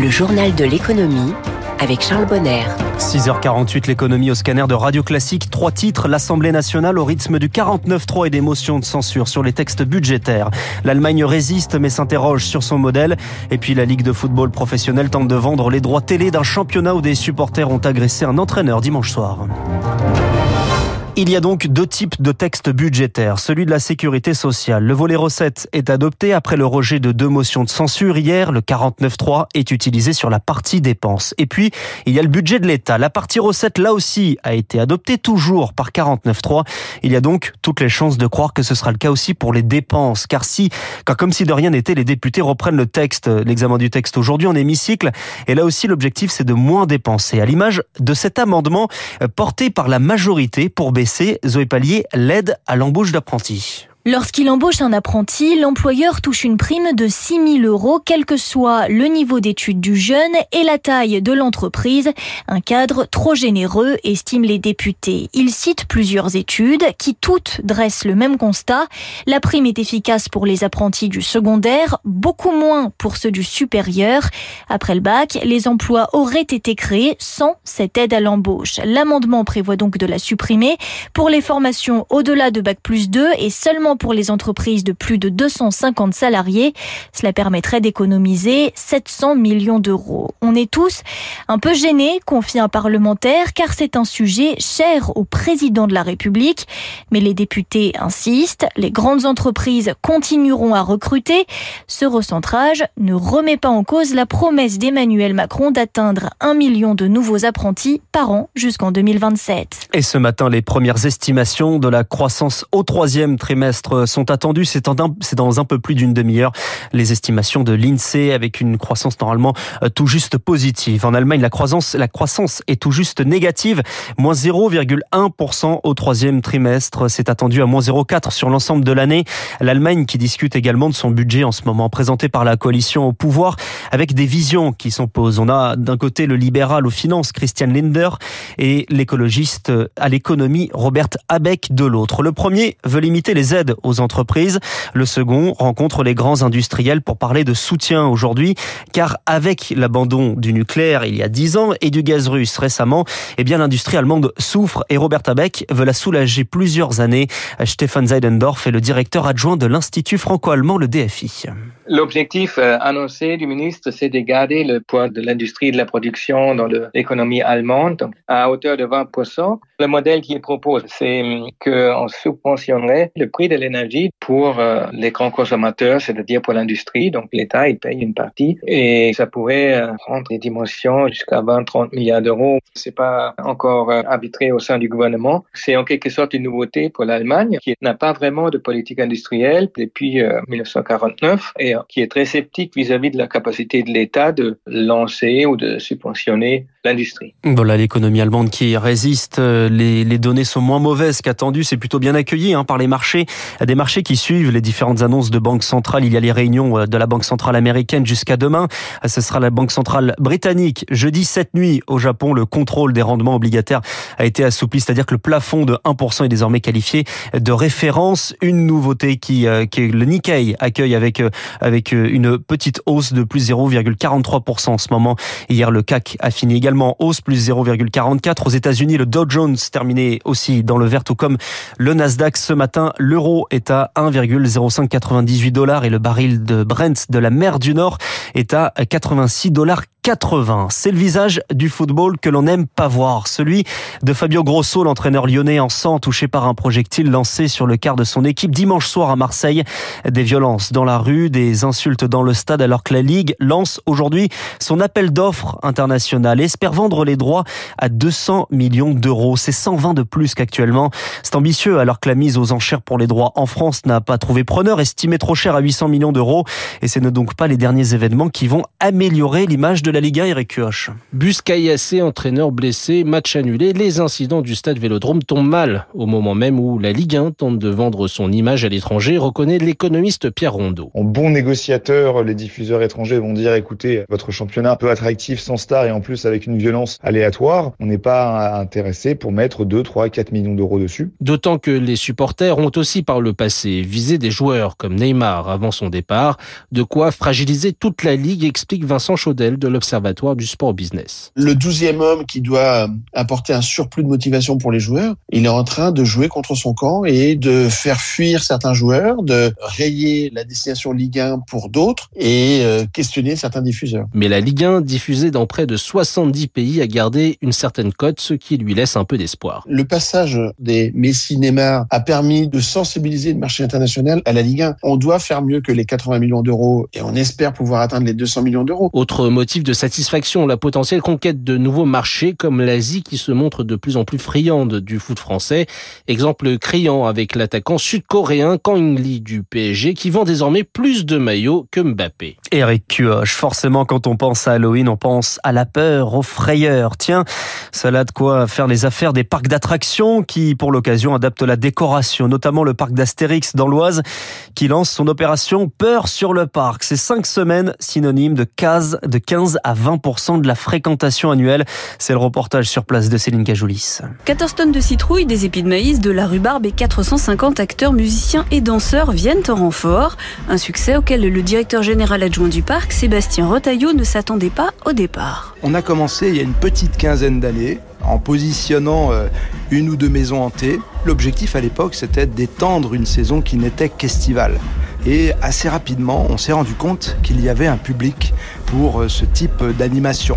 Le journal de l'économie avec Charles Bonner. 6h48, l'économie au scanner de Radio Classique. Trois titres, l'Assemblée nationale au rythme du 49-3 et des motions de censure sur les textes budgétaires. L'Allemagne résiste mais s'interroge sur son modèle. Et puis la Ligue de football professionnel tente de vendre les droits télé d'un championnat où des supporters ont agressé un entraîneur dimanche soir. Il y a donc deux types de textes budgétaires. Celui de la sécurité sociale. Le volet recettes est adopté après le rejet de deux motions de censure hier. Le 49.3 est utilisé sur la partie dépenses. Et puis, il y a le budget de l'État. La partie recettes, là aussi, a été adoptée toujours par 49.3. Il y a donc toutes les chances de croire que ce sera le cas aussi pour les dépenses. Car si, car comme si de rien n'était, les députés reprennent le texte, l'examen du texte aujourd'hui en hémicycle. Et là aussi, l'objectif, c'est de moins dépenser. À l'image de cet amendement euh, porté par la majorité pour baisser Zoé Pallier, l'aide à l'embauche d'apprentis. Lorsqu'il embauche un apprenti, l'employeur touche une prime de 6 000 euros, quel que soit le niveau d'études du jeune et la taille de l'entreprise. Un cadre trop généreux, estiment les députés. Ils citent plusieurs études qui toutes dressent le même constat. La prime est efficace pour les apprentis du secondaire, beaucoup moins pour ceux du supérieur. Après le bac, les emplois auraient été créés sans cette aide à l'embauche. L'amendement prévoit donc de la supprimer pour les formations au-delà de bac plus 2 et seulement pour les entreprises de plus de 250 salariés. Cela permettrait d'économiser 700 millions d'euros. On est tous un peu gênés, confie un parlementaire, car c'est un sujet cher au président de la République. Mais les députés insistent, les grandes entreprises continueront à recruter. Ce recentrage ne remet pas en cause la promesse d'Emmanuel Macron d'atteindre un million de nouveaux apprentis par an jusqu'en 2027. Et ce matin, les premières estimations de la croissance au troisième trimestre sont attendus. C'est dans un peu plus d'une demi-heure. Les estimations de l'INSEE avec une croissance normalement euh, tout juste positive. En Allemagne, la croissance, la croissance est tout juste négative. Moins 0,1% au troisième trimestre. C'est attendu à moins 0,4 sur l'ensemble de l'année. L'Allemagne qui discute également de son budget en ce moment présenté par la coalition au pouvoir avec des visions qui s'opposent. On a d'un côté le libéral aux finances Christian Linder et l'écologiste à l'économie Robert Habeck de l'autre. Le premier veut limiter les aides aux entreprises. Le second rencontre les grands industriels pour parler de soutien aujourd'hui, car avec l'abandon du nucléaire il y a dix ans et du gaz russe récemment, eh bien l'industrie allemande souffre et Robert Abeck veut la soulager plusieurs années. Stefan Seidendorf est le directeur adjoint de l'Institut franco-allemand, le DFI. L'objectif euh, annoncé du ministre, c'est de garder le poids de l'industrie de la production dans l'économie allemande à hauteur de 20%. Le modèle qu'il propose, c'est qu'on subventionnerait le prix de l'énergie pour euh, les grands consommateurs, c'est-à-dire pour l'industrie. Donc l'État, il paye une partie et ça pourrait euh, prendre des dimensions jusqu'à 20-30 milliards d'euros. C'est pas encore arbitré au sein du gouvernement. C'est en quelque sorte une nouveauté pour l'Allemagne qui n'a pas vraiment de politique industrielle depuis 1949 et qui est très sceptique vis-à-vis de la capacité de l'État de lancer ou de subventionner l'industrie. Voilà l'économie allemande qui résiste. Les, données sont moins mauvaises qu'attendues. C'est plutôt bien accueilli hein, par les marchés. Des marchés qui suivent les différentes annonces de banque centrale. Il y a les réunions euh, de la Banque centrale américaine jusqu'à demain. Ce sera la Banque centrale britannique. Jeudi cette nuit au Japon, le contrôle des rendements obligataires a été assoupli, c'est-à-dire que le plafond de 1% est désormais qualifié de référence. Une nouveauté qui, euh, qui le Nikkei accueille avec euh, avec euh, une petite hausse de plus 0,43% en ce moment. Hier, le CAC a fini également hausse, plus 0,44. Aux États-Unis, le Dow Jones terminé aussi dans le vert, tout comme le Nasdaq ce matin. L'euro est à 1,0598 dollars et le baril de Brent de la mer du Nord est à 86 dollars 80. C'est le visage du football que l'on n'aime pas voir, celui de Fabio Grosso, l'entraîneur lyonnais en sang touché par un projectile lancé sur le quart de son équipe dimanche soir à Marseille. Des violences dans la rue, des insultes dans le stade alors que la Ligue lance aujourd'hui son appel d'offres international espère vendre les droits à 200 millions d'euros. C'est 120 de plus qu'actuellement. C'est ambitieux alors que la mise aux enchères pour les droits en France n'a pas trouvé preneur, estimé trop cher à 800 millions d'euros. Et ce ne donc pas les derniers événements qui vont améliorer l'image de la Ligue 1, Eric Kioch. Bus caillassé, entraîneur blessé, match annulé. Les incidents du stade Vélodrome tombent mal au moment même où la Ligue 1 tente de vendre son image à l'étranger, reconnaît l'économiste Pierre Rondeau. En bon négociateur, les diffuseurs étrangers vont dire écoutez, votre championnat peu attractif, sans star et en plus avec une violence aléatoire, on n'est pas intéressé pour mettre 2, 3, 4 millions d'euros dessus. D'autant que les supporters ont aussi par le passé visé des joueurs comme Neymar avant son départ, de quoi fragiliser toute la Ligue, explique Vincent Chaudel de l'Observatoire l'Observatoire du sport business. Le douzième homme qui doit apporter un surplus de motivation pour les joueurs, il est en train de jouer contre son camp et de faire fuir certains joueurs, de rayer la destination Ligue 1 pour d'autres et euh, questionner certains diffuseurs. Mais la Ligue 1, diffusée dans près de 70 pays, a gardé une certaine cote, ce qui lui laisse un peu d'espoir. Le passage des Messi Neymar a permis de sensibiliser le marché international à la Ligue 1. On doit faire mieux que les 80 millions d'euros et on espère pouvoir atteindre les 200 millions d'euros. Autre motif de satisfaction, la potentielle conquête de nouveaux marchés comme l'Asie qui se montre de plus en plus friande du foot français. Exemple criant avec l'attaquant sud-coréen Kang Lee du PSG qui vend désormais plus de maillots que Mbappé. Eric Cuoche, forcément quand on pense à Halloween, on pense à la peur, aux frayeurs. Tiens, cela a de quoi faire les affaires des parcs d'attractions qui, pour l'occasion, adaptent la décoration, notamment le parc d'Astérix dans l'Oise qui lance son opération Peur sur le parc. C'est cinq semaines synonymes de 15, de 15 à 20% de la fréquentation annuelle. C'est le reportage sur place de Céline Cajoulis. 14 tonnes de citrouilles, des épis de maïs, de la rhubarbe et 450 acteurs, musiciens et danseurs viennent en renfort. Un succès auquel le directeur général adjoint du parc, Sébastien Rotaillot, ne s'attendait pas au départ. On a commencé il y a une petite quinzaine d'années en positionnant euh, une ou deux maisons hantées. L'objectif à l'époque, c'était d'étendre une saison qui n'était qu'estivale. Et assez rapidement, on s'est rendu compte qu'il y avait un public pour euh, ce type d'animation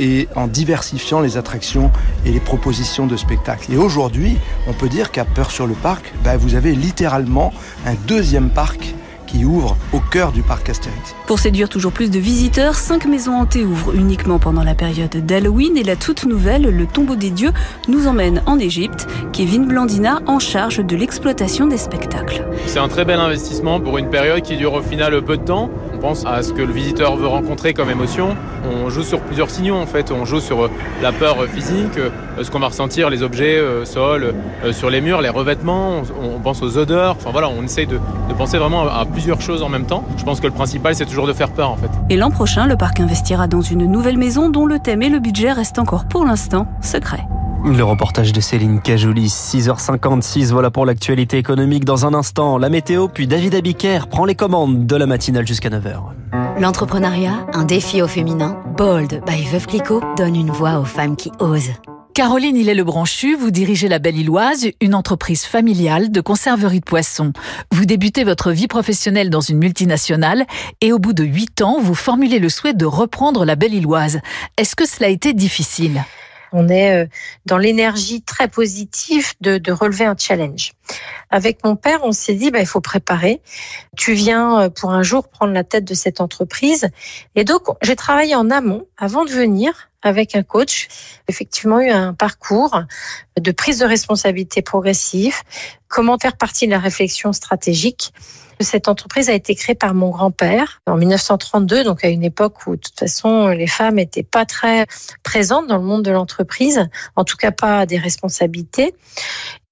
et en diversifiant les attractions et les propositions de spectacles. Et aujourd'hui, on peut dire qu'à Peur sur le Parc, bah, vous avez littéralement un deuxième parc qui ouvre au cœur du parc Astérix. Pour séduire toujours plus de visiteurs, cinq maisons hantées ouvrent uniquement pendant la période d'Halloween et la toute nouvelle, le tombeau des dieux, nous emmène en Égypte. Kevin Blandina en charge de l'exploitation des spectacles. C'est un très bel investissement pour une période qui dure au final peu de temps. Pense à ce que le visiteur veut rencontrer comme émotion. On joue sur plusieurs signaux en fait. On joue sur la peur physique, ce qu'on va ressentir, les objets, euh, sol, euh, sur les murs, les revêtements. On pense aux odeurs. Enfin voilà, on essaye de penser vraiment à plusieurs choses en même temps. Je pense que le principal c'est toujours de faire peur en fait. Et l'an prochain, le parc investira dans une nouvelle maison dont le thème et le budget restent encore pour l'instant secrets. Le reportage de Céline Cajoulis, 6h56, voilà pour l'actualité économique. Dans un instant, la météo, puis David Abiker prend les commandes de la matinale jusqu'à 9h. L'entrepreneuriat, un défi au féminin. Bold by Veuve Clicquot donne une voix aux femmes qui osent. Caroline il est le branchu vous dirigez la Belle Illoise, une entreprise familiale de conserverie de poissons. Vous débutez votre vie professionnelle dans une multinationale et au bout de huit ans, vous formulez le souhait de reprendre la Belle Illoise. Est-ce que cela a été difficile? On est dans l'énergie très positive de, de, relever un challenge. Avec mon père, on s'est dit, bah, il faut préparer. Tu viens pour un jour prendre la tête de cette entreprise. Et donc, j'ai travaillé en amont avant de venir avec un coach. Effectivement, eu un parcours de prise de responsabilité progressive, comment faire partie de la réflexion stratégique. Cette entreprise a été créée par mon grand-père en 1932, donc à une époque où de toute façon les femmes n'étaient pas très présentes dans le monde de l'entreprise, en tout cas pas des responsabilités.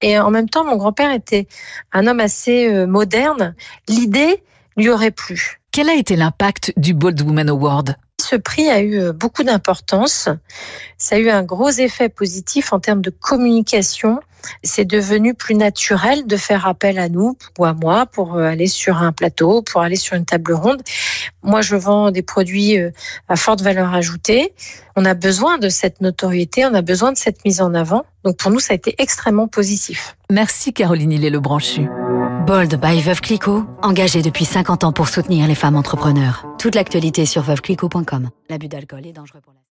Et en même temps, mon grand-père était un homme assez moderne. L'idée lui aurait plu. Quel a été l'impact du Bold Woman Award? Ce prix a eu beaucoup d'importance. Ça a eu un gros effet positif en termes de communication. C'est devenu plus naturel de faire appel à nous ou à moi pour aller sur un plateau, pour aller sur une table ronde. Moi, je vends des produits à forte valeur ajoutée. On a besoin de cette notoriété, on a besoin de cette mise en avant. Donc pour nous, ça a été extrêmement positif. Merci Caroline Il est le branchu. Bold by Veuve Clicquot, engagé depuis 50 ans pour soutenir les femmes entrepreneurs. Toute l'actualité sur veuveclicquot.com. L'abus d'alcool est dangereux pour la